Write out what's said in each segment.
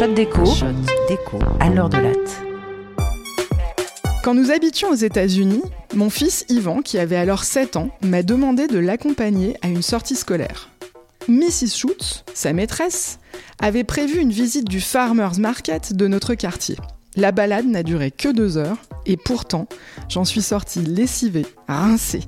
Shot déco, déco à l'heure de latte. Quand nous habitions aux États-Unis, mon fils Ivan, qui avait alors 7 ans, m'a demandé de l'accompagner à une sortie scolaire. Mrs. Schutz, sa maîtresse, avait prévu une visite du Farmers Market de notre quartier. La balade n'a duré que deux heures, et pourtant, j'en suis sortie lessivée, rincée,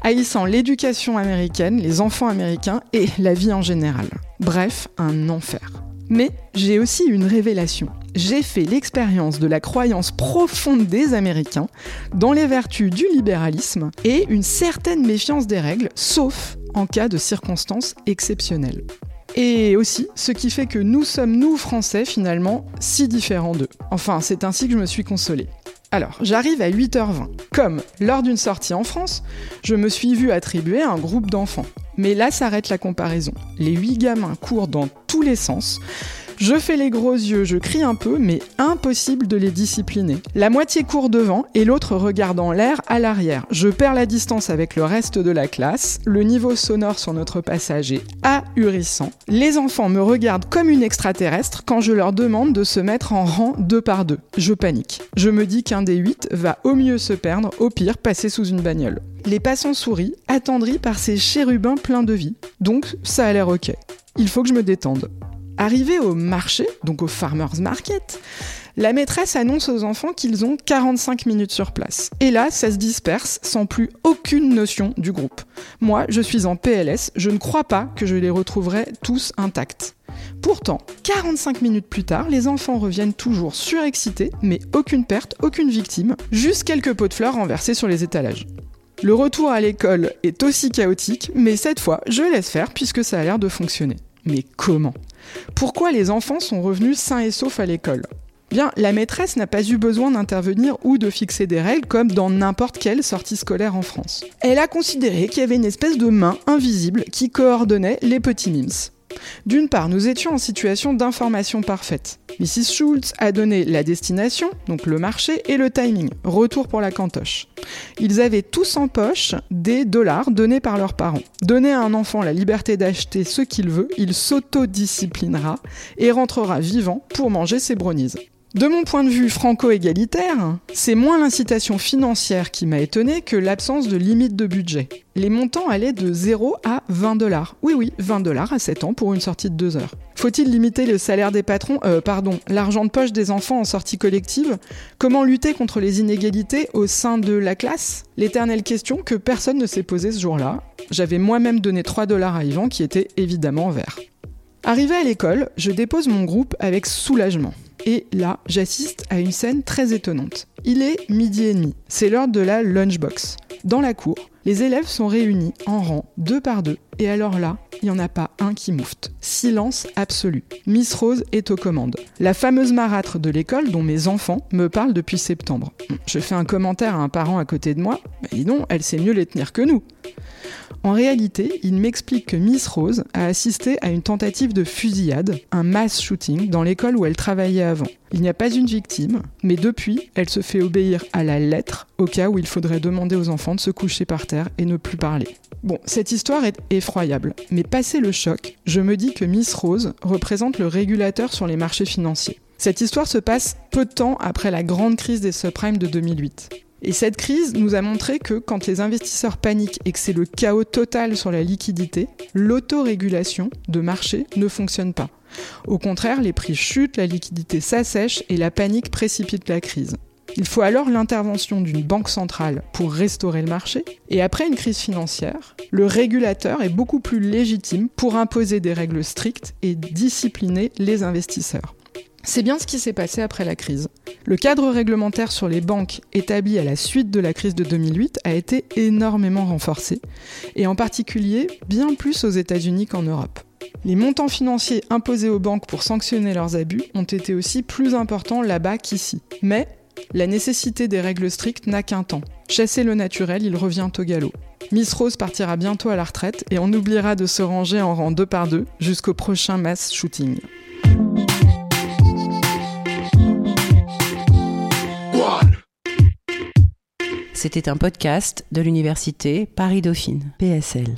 haïssant l'éducation américaine, les enfants américains et la vie en général. Bref, un enfer. Mais j'ai aussi une révélation. J'ai fait l'expérience de la croyance profonde des Américains dans les vertus du libéralisme et une certaine méfiance des règles, sauf en cas de circonstances exceptionnelles. Et aussi, ce qui fait que nous sommes, nous, Français, finalement, si différents d'eux. Enfin, c'est ainsi que je me suis consolée. Alors, j'arrive à 8h20. Comme, lors d'une sortie en France, je me suis vue attribuer un groupe d'enfants. Mais là s'arrête la comparaison. Les huit gamins courent dans tous les sens. Je fais les gros yeux, je crie un peu, mais impossible de les discipliner. La moitié court devant et l'autre regarde en l'air à l'arrière. Je perds la distance avec le reste de la classe. Le niveau sonore sur notre passage est ahurissant. Les enfants me regardent comme une extraterrestre quand je leur demande de se mettre en rang deux par deux. Je panique. Je me dis qu'un des huit va au mieux se perdre, au pire passer sous une bagnole. Les passants sourient, attendris par ces chérubins pleins de vie. Donc ça a l'air ok. Il faut que je me détende. Arrivé au marché, donc au farmer's market, la maîtresse annonce aux enfants qu'ils ont 45 minutes sur place. Et là, ça se disperse sans plus aucune notion du groupe. Moi, je suis en PLS, je ne crois pas que je les retrouverai tous intacts. Pourtant, 45 minutes plus tard, les enfants reviennent toujours surexcités, mais aucune perte, aucune victime, juste quelques pots de fleurs renversés sur les étalages. Le retour à l'école est aussi chaotique, mais cette fois, je laisse faire puisque ça a l'air de fonctionner. Mais comment? Pourquoi les enfants sont revenus sains et saufs à l'école? Bien, la maîtresse n'a pas eu besoin d'intervenir ou de fixer des règles comme dans n'importe quelle sortie scolaire en France. Elle a considéré qu'il y avait une espèce de main invisible qui coordonnait les petits mimes. D'une part, nous étions en situation d'information parfaite. Mrs. Schultz a donné la destination, donc le marché, et le timing, retour pour la cantoche. Ils avaient tous en poche des dollars donnés par leurs parents. Donner à un enfant la liberté d'acheter ce qu'il veut, il s'autodisciplinera et rentrera vivant pour manger ses brownies. De mon point de vue franco-égalitaire, c'est moins l'incitation financière qui m'a étonné que l'absence de limite de budget. Les montants allaient de 0 à 20 dollars. Oui, oui, 20 dollars à 7 ans pour une sortie de 2 heures. Faut-il limiter le salaire des patrons, euh, pardon, l'argent de poche des enfants en sortie collective? Comment lutter contre les inégalités au sein de la classe? L'éternelle question que personne ne s'est posée ce jour-là. J'avais moi-même donné 3 dollars à Yvan qui était évidemment vert. Arrivé à l'école, je dépose mon groupe avec soulagement. Et là, j'assiste à une scène très étonnante. Il est midi et demi, c'est l'heure de la lunchbox. Dans la cour, les élèves sont réunis en rang, deux par deux, et alors là, il n'y en a pas un qui moufte. Silence absolu. Miss Rose est aux commandes. La fameuse marâtre de l'école dont mes enfants me parlent depuis septembre. Je fais un commentaire à un parent à côté de moi, mais dis donc, elle sait mieux les tenir que nous. En réalité, il m'explique que Miss Rose a assisté à une tentative de fusillade, un mass shooting, dans l'école où elle travaillait avant. Il n'y a pas une victime, mais depuis, elle se fait obéir à la lettre au cas où il faudrait demander aux enfants de se coucher par et ne plus parler. Bon, cette histoire est effroyable, mais passé le choc, je me dis que Miss Rose représente le régulateur sur les marchés financiers. Cette histoire se passe peu de temps après la grande crise des subprimes de 2008. Et cette crise nous a montré que quand les investisseurs paniquent et que c'est le chaos total sur la liquidité, l'autorégulation de marché ne fonctionne pas. Au contraire, les prix chutent, la liquidité s'assèche et la panique précipite la crise. Il faut alors l'intervention d'une banque centrale pour restaurer le marché. Et après une crise financière, le régulateur est beaucoup plus légitime pour imposer des règles strictes et discipliner les investisseurs. C'est bien ce qui s'est passé après la crise. Le cadre réglementaire sur les banques établi à la suite de la crise de 2008 a été énormément renforcé, et en particulier bien plus aux États-Unis qu'en Europe. Les montants financiers imposés aux banques pour sanctionner leurs abus ont été aussi plus importants là-bas qu'ici. La nécessité des règles strictes n'a qu'un temps. Chasser le naturel, il revient au galop. Miss Rose partira bientôt à la retraite et on oubliera de se ranger en rang deux par deux jusqu'au prochain mass shooting. C'était un podcast de l'université Paris-Dauphine, PSL.